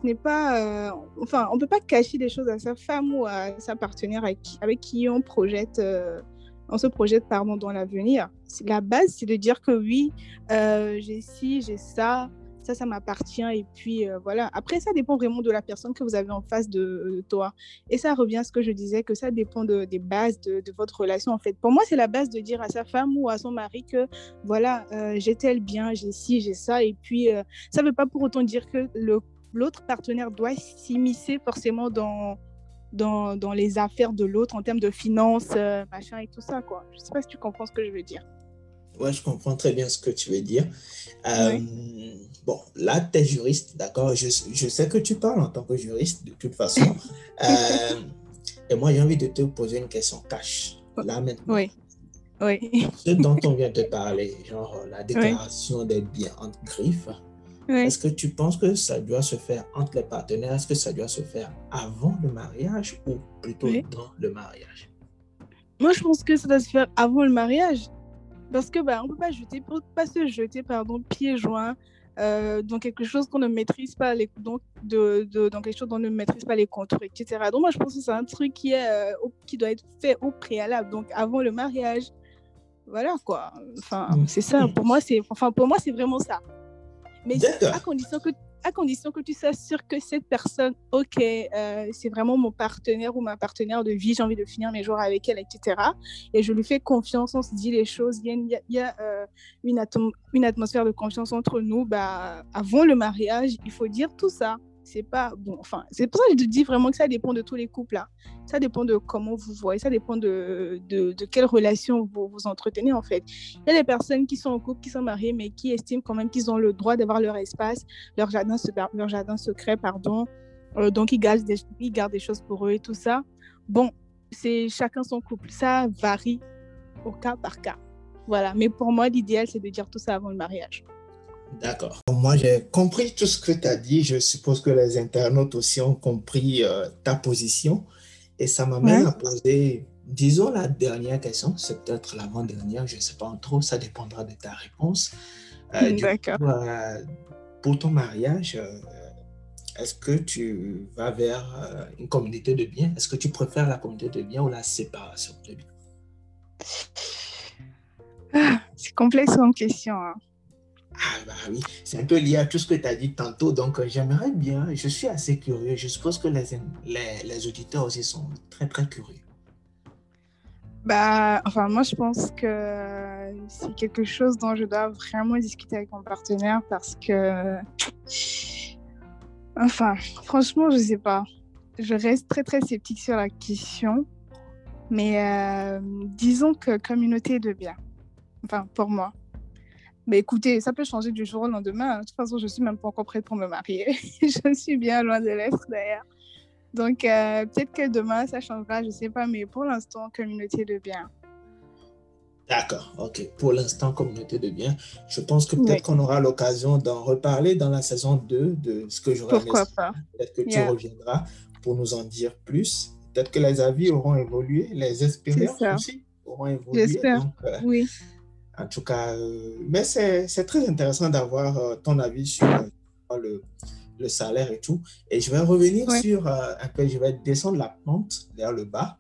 Ce n'est pas... Euh, enfin, on ne peut pas cacher des choses à sa femme ou à sa partenaire avec, qui on projette... Euh, on se projette pardon, dans l'avenir. La base, c'est de dire que oui, euh, j'ai ci, j'ai ça, ça, ça m'appartient. Et puis voilà. Après, ça dépend vraiment de la personne que vous avez en face de, toi. Et ça revient à ce que je disais, que ça dépend de, des bases de, votre relation. En fait, pour moi, c'est la base de dire à sa femme ou à son mari que voilà, j'ai tel bien, j'ai ci, j'ai ça. Et puis, ça ne veut pas pour autant dire que l'autre partenaire doit s'immiscer forcément dans, dans, dans, les affaires de l'autre en termes de finances, machin et tout ça. Quoi. Je ne sais pas si tu comprends ce que je veux dire. Ouais, je comprends très bien ce que tu veux dire. Euh, bon, là, tu es juriste, d'accord? Je, je, sais que tu parles en tant que juriste, de toute façon. *laughs* Euh, et moi, j'ai envie de te poser une question cash, là maintenant. Oui. Oui. Ce dont on vient de parler, genre la déclaration des biens entre griffes, est-ce que tu penses que ça doit se faire entre les partenaires? Est-ce que ça doit se faire avant le mariage ou plutôt dans le mariage? Moi, je pense que ça doit se faire avant le mariage. Parce que bah, on peut pas jeter, pas se jeter pardon, pieds joints euh, dans quelque chose qu'on ne maîtrise pas, les, donc de, de, dans quelque chose dont on ne maîtrise pas les contours, etc. Donc moi je pense que c'est un truc qui, est, euh, qui doit être fait au préalable, donc avant le mariage. Voilà quoi. Enfin, mm. c'est ça. Pour moi, c'est enfin, pour moi, c'est vraiment ça. Mais à condition que à condition que tu s'assures que cette personne, ok, euh, c'est vraiment mon partenaire ou ma partenaire de vie, j'ai envie de finir mes jours avec elle, etc. Et je lui fais confiance, on se dit les choses, il y a, il y a euh, une, une, atmosphère de confiance entre nous. Bah, avant le mariage, il faut dire tout ça c'est pas bon. Enfin, c'est pour ça que je te dis vraiment que ça dépend de tous les couples là. Ça dépend de comment vous voyez, ça dépend de, de, de quelle relation vous vous entretenez en fait. Il y a des personnes qui sont en couple, qui sont mariées, mais qui estiment quand même qu'ils ont le droit d'avoir leur espace, leur jardin, leur jardin secret, pardon. Euh, donc ils gardent, des, ils gardent des choses pour eux et tout ça. Bon, c'est chacun son couple. Ça varie au cas par cas. Voilà. Mais pour moi, l'idéal, c'est de dire tout ça avant le mariage. D'accord. Moi, j'ai compris tout ce que tu as dit. Je suppose que les internautes aussi ont compris euh, ta position. Et ça m'amène à poser, disons, la dernière question. C'est peut-être l'avant-dernière, je ne sais pas trop. Ça dépendra de ta réponse. Euh, D'accord. Euh, pour ton mariage, est-ce que tu vas vers une communauté de biens? Est-ce que tu préfères la communauté de biens ou la séparation de biens? Ah, C'est complexe comme question. Hein. Ah bah oui, c'est un peu lié à tout ce que tu as dit tantôt. Donc euh, j'aimerais bien, je suis assez curieux. Je suppose que les, les, les, auditeurs aussi sont très très curieux. Bah, enfin, moi je pense que c'est quelque chose dont je dois vraiment discuter avec mon partenaire parce que. Enfin, franchement, je sais pas. Je reste très très sceptique sur la question. Mais euh, disons que communauté de bien. Enfin, pour moi. Mais écoutez, ça peut changer du jour au lendemain. De toute façon, je suis même pas encore prête pour me marier. *laughs* je suis bien loin de l'être d'ailleurs. Donc, euh, peut-être que demain, ça changera, je sais pas. Mais pour l'instant, communauté de bien. D'accord, ok. Pour l'instant, communauté de bien. Je pense que peut-être qu'on aura l'occasion d'en reparler dans la saison 2 de ce que j'aurai Pourquoi pas Peut-être que tu reviendras pour nous en dire plus. Peut-être que les avis auront évolué, les expériences aussi auront évolué. J'espère, euh, oui. En tout cas, euh, mais c'est très intéressant d'avoir euh, ton avis sur euh, le, le, salaire et tout. Et je vais revenir sur un peu, je vais descendre la pente vers le bas.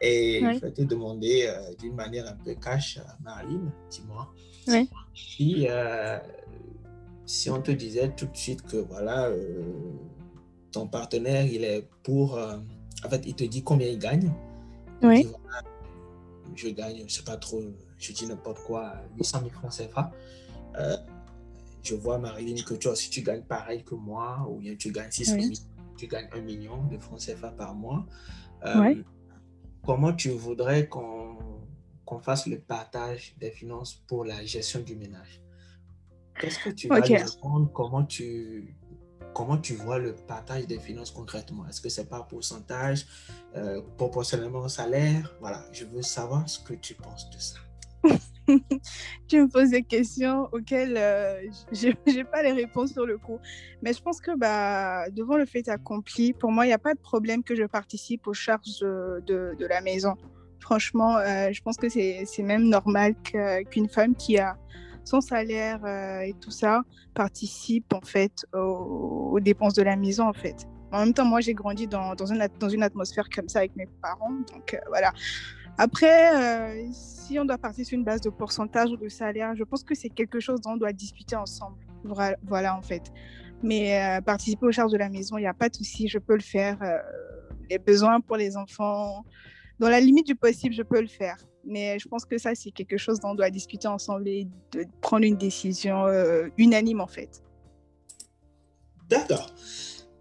Et je vais te demander d'une manière un peu cash, Marilyn, dis-moi. Si, si on te disait tout de suite que voilà, ton partenaire, il est pour. en fait, il te dit combien il gagne. Oui. je gagne, je ne sais pas trop je dis n'importe quoi, 800 000 francs CFA. Euh, je vois, Marilyn, que toi aussi tu gagnes pareil que moi, ou bien tu gagnes 6 tu gagnes 1 million de francs CFA par mois. Euh, comment tu voudrais qu'on fasse le partage des finances pour la gestion du ménage? Qu'est-ce que tu vas okay. répondre? Comment tu, comment tu vois le partage des finances concrètement? Est-ce que c'est par pourcentage, euh, proportionnellement au salaire? Voilà, je veux savoir ce que tu penses de ça. *laughs* tu me poses des questions auxquelles euh, je n'ai pas les réponses sur le coup. Mais je pense que bah, devant le fait accompli, pour moi, il n'y a pas de problème que je participe aux charges de, de, la maison. Franchement, euh, je pense que c'est même normal qu'une femme qui a son salaire euh, et tout ça participe en fait aux, aux, dépenses de la maison en fait. En même temps, moi, j'ai grandi dans, dans, une, dans une atmosphère comme ça avec mes parents. Donc, voilà. Après, euh, si on doit partir sur une base de pourcentage ou de salaire, je pense que c'est quelque chose dont on doit discuter ensemble. Voilà, en fait. Mais euh, participer aux charges de la maison, il n'y a pas de souci, je peux le faire. Euh, les besoins pour les enfants, dans la limite du possible, je peux le faire. Mais je pense que ça, c'est quelque chose dont on doit discuter ensemble et de prendre une décision unanime, en fait. D'accord.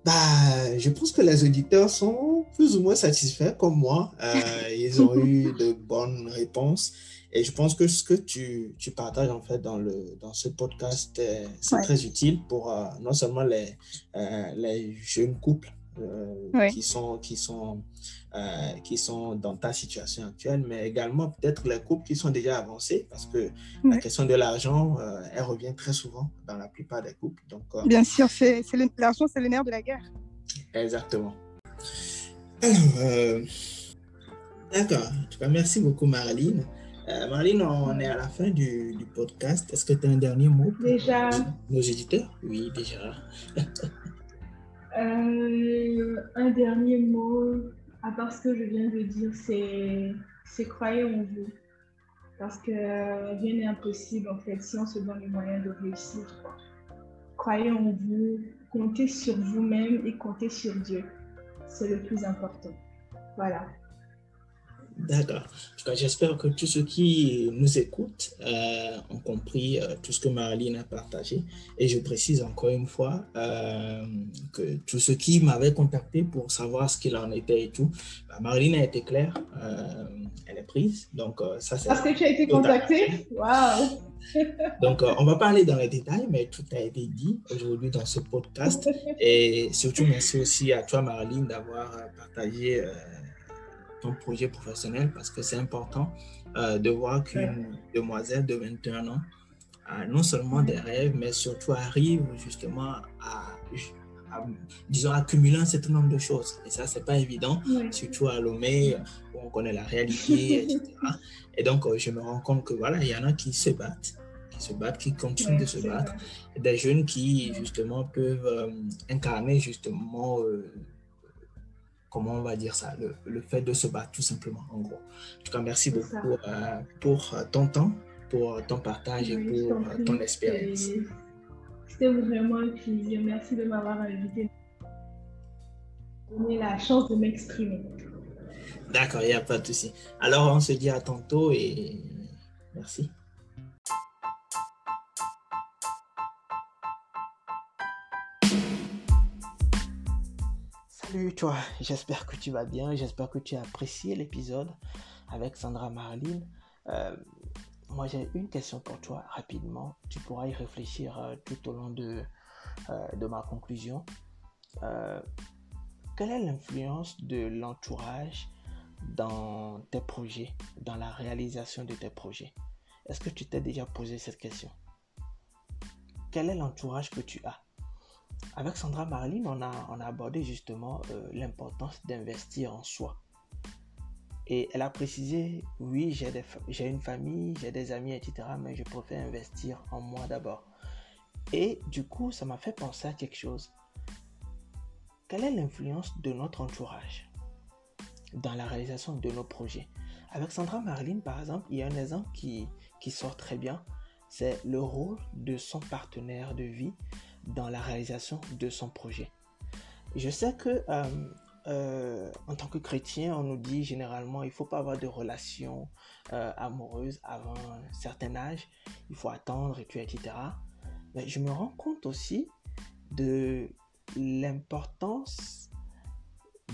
Bah, je pense que les auditeurs sont plus ou moins satisfaits comme moi. Euh, ils ont eu *laughs* de bonnes réponses. Et je pense que ce que tu, tu partages en fait dans, le, dans ce podcast, euh, c'est très utile pour euh, non seulement les, les jeunes couples qui, sont, qui, sont, qui sont dans ta situation actuelle, mais également peut-être les couples qui sont déjà avancés parce que la question de l'argent, elle revient très souvent dans la plupart des couples. Donc, Bien sûr, l'argent, c'est le nerf de la guerre. Exactement. Alors, euh, d'accord. En tout cas, merci beaucoup, Marilyn. Euh, Marilyn, on est à la fin du, du podcast. Est-ce que tu as un dernier mot pour déjà. nos éditeurs? Oui, déjà. *laughs* euh, un dernier mot, à part ce que je viens de dire, c'est croyez en vous. Parce que rien n'est impossible, en fait, si on se donne les moyens de réussir. Croyez en vous, comptez sur vous-même et comptez sur Dieu. C'est le plus important. Voilà. D'accord. J'espère que tous ceux qui nous écoutent euh, ont compris euh, tout ce que Marilyn a partagé. Et je précise encore une fois euh, que tous ceux qui m'avaient contacté pour savoir ce qu'il en était et tout, bah, Marilyn a été claire, elle est prise. Donc, ça, c'est. Parce que tu as été contacté? Waouh *laughs* donc, on va pas aller dans les détails, mais tout a été dit aujourd'hui dans ce podcast. Et surtout, merci aussi à toi, Marilyn, d'avoir partagé ton projet professionnel parce que c'est important euh, de voir qu'une demoiselle de 21 ans a non seulement des rêves, mais surtout arrive justement à, disons, accumuler un certain nombre de choses. Et ça, c'est pas évident, surtout à Lomé, où on connaît la réalité, *laughs* etc. Et donc, euh, je me rends compte que voilà, il y en a qui se battent qui se battent, qui continuent de se battre, des jeunes qui justement peuvent euh, incarner justement comment on va dire ça, le, le, fait de se battre tout simplement, en gros. En tout cas, merci beaucoup euh, pour euh, ton temps, pour ton partage et pour euh, ton expérience. C'était vraiment un plaisir. Merci de m'avoir invité, donné la chance de m'exprimer. D'accord, il n'y a pas de souci. Alors, on se dit à tantôt et merci. Salut toi, j'espère que tu vas bien, j'espère que tu as apprécié l'épisode avec Sandra Marlene. Euh, moi j'ai une question pour toi rapidement, tu pourras y réfléchir euh, tout au long de, euh, de ma conclusion. quelle est l'influence de l'entourage dans tes projets, dans la réalisation de tes projets? Est-ce que tu t'es déjà posé cette question? Quel est l'entourage que tu as? Avec Sandra Marlene, on a, abordé justement euh, l'importance d'investir en soi. Et elle a précisé, oui, j'ai une famille, j'ai des amis, etc., mais je préfère investir en moi d'abord. Et du coup, ça m'a fait penser à quelque chose. Quelle est l'influence de notre entourage dans la réalisation de nos projets? Avec Sandra Marlene, par exemple, il y a un exemple qui sort très bien. C'est le rôle de son partenaire de vie dans la réalisation de son projet. Je sais que euh, euh, en tant que chrétien, on nous dit généralement il faut pas avoir de relations euh, amoureuses avant un certain âge, il faut attendre etc. Mais je me rends compte aussi de l'importance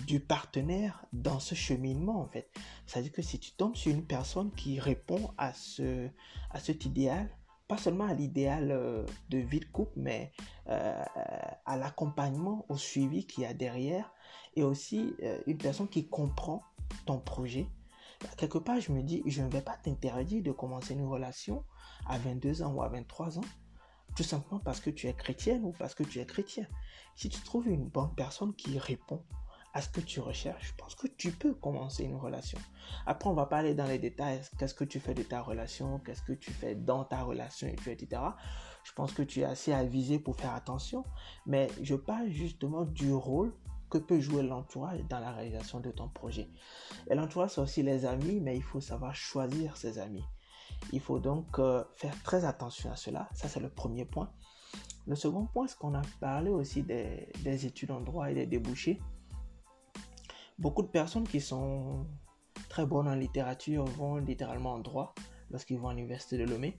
du partenaire dans ce cheminement en fait. C'est-à-dire que si tu tombes sur une personne qui répond à, ce, à cet idéal, seulement à l'idéal euh, de vie de couple, mais euh, à l'accompagnement, au suivi qu'il y a derrière, et aussi euh, une personne qui comprend ton projet. quelque part, je me dis, je ne vais pas t'interdire de commencer une relation à 22 ans ou à 23 ans, tout simplement parce que tu es chrétienne ou parce que tu es chrétien. Si tu trouves une bonne personne qui répond à ce que tu recherches, je pense que tu peux commencer une relation. Après, on va pas aller dans les détails. Qu'est-ce que tu fais de ta relation? Qu'est-ce que tu fais dans ta relation, etc. Je pense que tu es assez avisé pour faire attention. Mais je parle justement du rôle que peut jouer l'entourage dans la réalisation de ton projet. Et l'entourage, c'est aussi les amis, mais il faut savoir choisir ses amis. Il faut donc euh, faire très attention à cela. Ça, c'est le premier point. Le second point, c'est qu'on a parlé aussi des, des études en droit et des débouchés beaucoup de personnes qui sont très bonnes en littérature vont littéralement en droit lorsqu'ils vont à l'université de Lomé.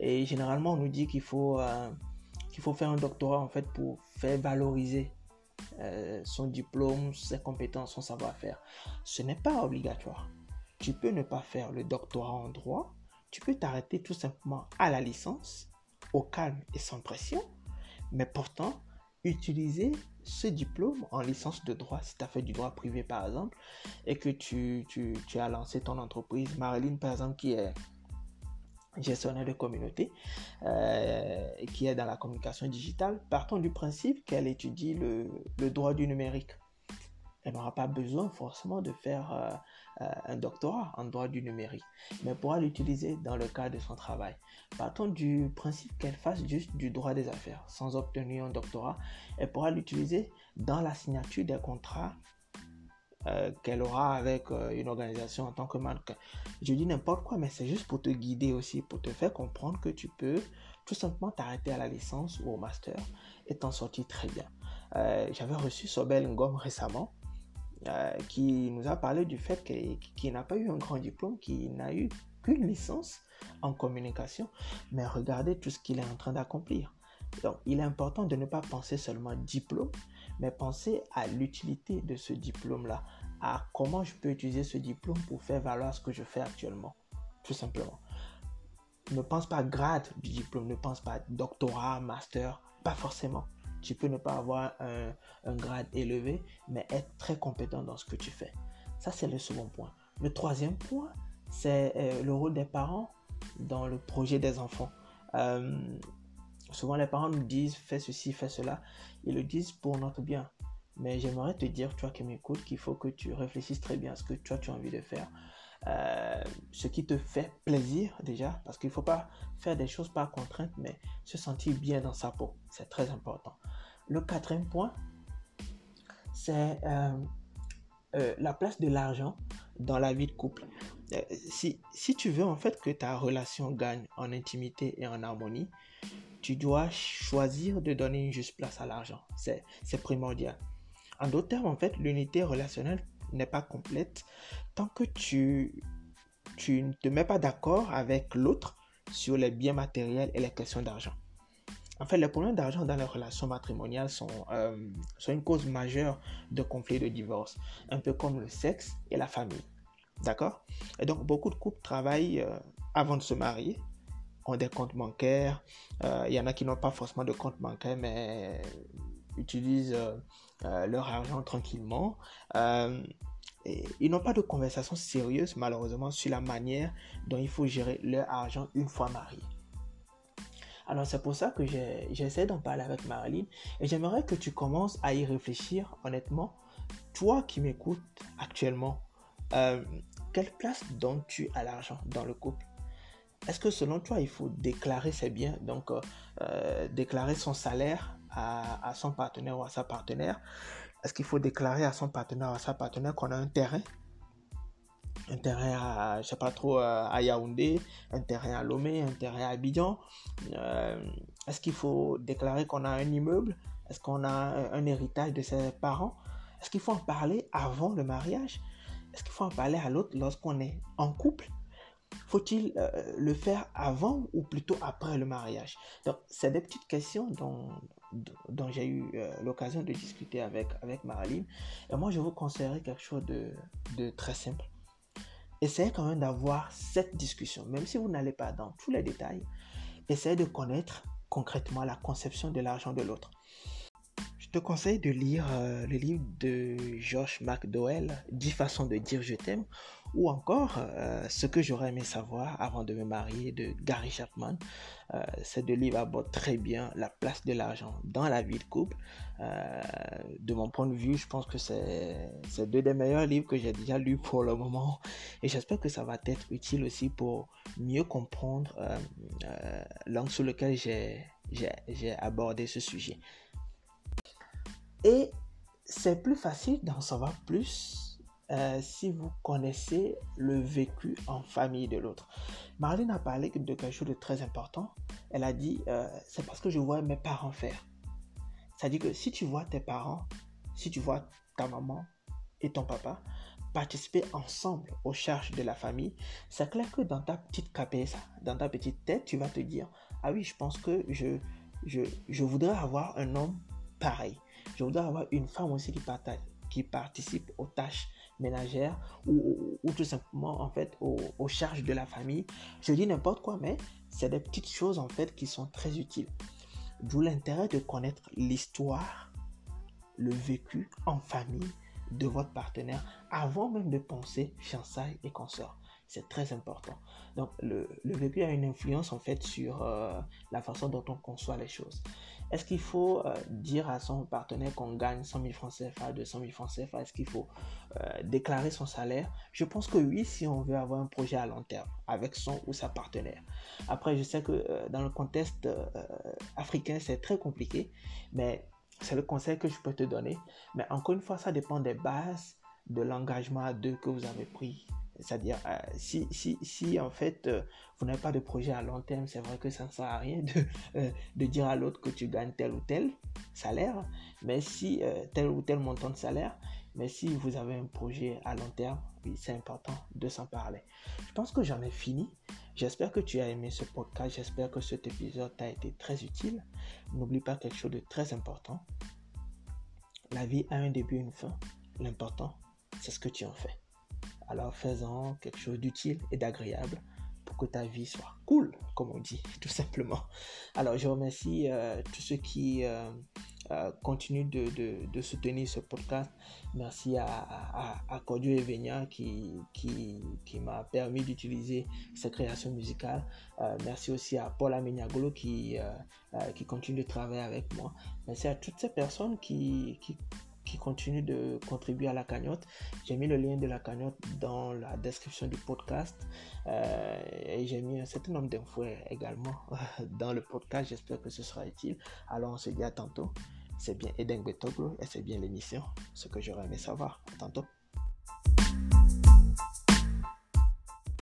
Et généralement, on nous dit qu'il faut, euh, qu'il faut faire un doctorat en fait pour faire valoriser euh, son diplôme, ses compétences, son savoir-faire. Ce n'est pas obligatoire. Tu peux ne pas faire le doctorat en droit. Tu peux t'arrêter tout simplement à la licence, au calme et sans pression. Mais pourtant, utiliser ce diplôme en licence de droit, si tu as fait du droit privé par exemple, et que tu, as lancé ton entreprise, Marilyn par exemple, qui est gestionnaire de communauté, euh, qui est dans la communication digitale, partons du principe qu'elle étudie le droit du numérique elle n'aura pas besoin forcément de faire euh, euh, un doctorat en droit du numérique, mais pourra l'utiliser dans le cadre de son travail. Partons du principe qu'elle fasse juste du droit des affaires sans obtenir un doctorat, elle pourra l'utiliser dans la signature des contrats euh, qu'elle aura avec une organisation en tant que mannequin. Je dis n'importe quoi, mais c'est juste pour te guider aussi, pour te faire comprendre que tu peux tout simplement t'arrêter à la licence ou au master et t'en sortir très bien. J'avais reçu Sobel Ngom récemment euh, qui nous a parlé du fait qu'il n'a pas eu un grand diplôme, qu'il n'a eu qu'une licence en communication, mais regardez tout ce qu'il est en train d'accomplir. Donc, il est important de ne pas penser seulement diplôme, mais penser à l'utilité de ce diplôme-là, à comment je peux utiliser ce diplôme pour faire valoir ce que je fais actuellement, tout simplement. Ne pense pas grade du diplôme, ne pense pas doctorat, master, pas forcément. Tu peux ne pas avoir un, grade élevé, mais être très compétent dans ce que tu fais. Ça, c'est le second point. Le troisième point, c'est euh, le rôle des parents dans le projet des enfants. Euh, souvent, les parents nous disent fais ceci, fais cela. Ils le disent pour notre bien. Mais j'aimerais te dire, toi qui m'écoutes, qu'il faut que tu réfléchisses très bien à ce que toi tu as envie de faire. Euh, ce qui te fait plaisir déjà, parce qu'il ne faut pas faire des choses par contrainte, mais se sentir bien dans sa peau. C'est très important. Le quatrième point, c'est euh, euh, la place de l'argent dans la vie de couple. si, si tu veux en fait que ta relation gagne en intimité et en harmonie, tu dois choisir de donner une juste place à l'argent. C'est primordial. En d'autres termes, en fait, l'unité relationnelle n'est pas complète tant que tu, tu ne te mets pas d'accord avec l'autre sur les biens matériels et les questions d'argent. En fait, les problèmes d'argent dans les relations matrimoniales sont, euh, sont une cause majeure de conflits de divorce, un peu comme le sexe et la famille. D'accord? Et donc, beaucoup de couples travaillent euh, avant de se marier, ont des comptes bancaires. Euh, il y en a qui n'ont pas forcément de compte bancaire, mais utilisent leur argent tranquillement. Et ils n'ont pas de conversation sérieuse, malheureusement, sur la manière dont il faut gérer leur argent une fois mariés. Alors c'est pour ça que j'essaie d'en parler avec Marilyn et j'aimerais que tu commences à y réfléchir honnêtement. Toi qui m'écoutes actuellement, euh, quelle place donnes-tu à l'argent dans le couple? Est-ce que selon toi, il faut déclarer ses biens, donc euh, euh, déclarer son salaire à, son partenaire ou à sa partenaire? Est-ce qu'il faut déclarer à son partenaire ou à sa partenaire qu'on a un terrain? Un terrain à, je sais pas trop, à Yaoundé, un terrain à Lomé, un terrain à Abidjan. Euh, est-ce qu'il faut déclarer qu'on a un immeuble? Est-ce qu'on a un, héritage de ses parents? Est-ce qu'il faut en parler avant le mariage? Est-ce qu'il faut en parler à l'autre lorsqu'on est en couple? Faut-il euh, le faire avant ou plutôt après le mariage? Donc, c'est des petites questions dont, dont j'ai eu euh, l'occasion de discuter avec, avec Marilyn. Et moi, je vous conseillerais quelque chose de, de très simple. Essayez quand même d'avoir cette discussion, même si vous n'allez pas dans tous les détails. Essayez de connaître concrètement la conception de l'argent de l'autre. Te conseille de lire euh, le livre de Josh McDowell, 10 façons de dire je t'aime, ou encore euh, Ce que j'aurais aimé savoir avant de me marier de Gary Chapman. Euh, ces deux livres abordent très bien la place de l'argent dans la vie de couple. de mon point de vue, je pense que c'est deux des meilleurs livres que j'ai déjà lus pour le moment. Et j'espère que ça va être utile aussi pour mieux comprendre l'angle sur lequel j'ai abordé ce sujet. Et c'est plus facile d'en savoir plus euh, si vous connaissez le vécu en famille de l'autre. Marlene a parlé de quelque chose de très important. Elle a dit, euh, c'est parce que je vois mes parents faire. C'est-à-dire que si tu vois tes parents, si tu vois ta maman et ton papa participer ensemble aux charges de la famille, c'est clair que dans ta petite cabeza, dans ta petite tête, tu vas te dire, ah oui, je pense que je, je, je voudrais avoir un homme pareil. Je voudrais avoir une femme aussi qui, participe aux tâches ménagères ou, tout simplement en fait aux, charges de la famille. Je dis n'importe quoi, mais c'est des petites choses en fait qui sont très utiles. D'où l'intérêt de connaître l'histoire, le vécu en famille de votre partenaire avant même de penser fiançailles et consorts. C'est très important. Donc, le, vécu a une influence en fait sur euh, la façon dont on conçoit les choses. Est-ce qu'il faut euh, dire à son partenaire qu'on gagne 100 000 francs CFA, 200 000 francs CFA Est-ce qu'il faut euh, déclarer son salaire? Je pense que oui, si on veut avoir un projet à long terme avec son ou sa partenaire. Après, je sais que dans le contexte africain, c'est très compliqué, mais c'est le conseil que je peux te donner. Mais encore une fois, ça dépend des bases de l'engagement à deux que vous avez pris c'est-à-dire, euh, si, si, si, en fait, euh, vous n'avez pas de projet à long terme, c'est vrai que ça ne sert à rien de, *laughs* euh, dire à l'autre que tu gagnes tel ou tel salaire, mais si tel ou tel montant de salaire, mais si vous avez un projet à long terme, oui, c'est important de s'en parler. Je pense que j'en ai fini. J'espère que tu as aimé ce podcast. J'espère que cet épisode t'a été très utile. N'oublie pas quelque chose de très important. La vie a un début et une fin. L'important, c'est ce que tu en fais. Alors fais-en quelque chose d'utile et d'agréable pour que ta vie soit cool, comme on dit, *laughs* tout simplement. Alors je remercie euh, tous ceux qui euh, euh, continuent de, soutenir ce podcast. Merci à, à, à Evenia qui, qui, m'a permis d'utiliser sa création musicale. merci aussi à Paul Amenyagolo qui, continue de travailler avec moi. Merci à toutes ces personnes qui qui continue de contribuer à la cagnotte. J'ai mis le lien de la cagnotte dans la description du podcast euh, et j'ai mis un certain nombre d'infos également *laughs* dans le podcast. J'espère que ce sera utile. Alors on se dit à tantôt. C'est bien Eden et c'est bien l'émission. Ce que j'aurais aimé savoir. À tantôt.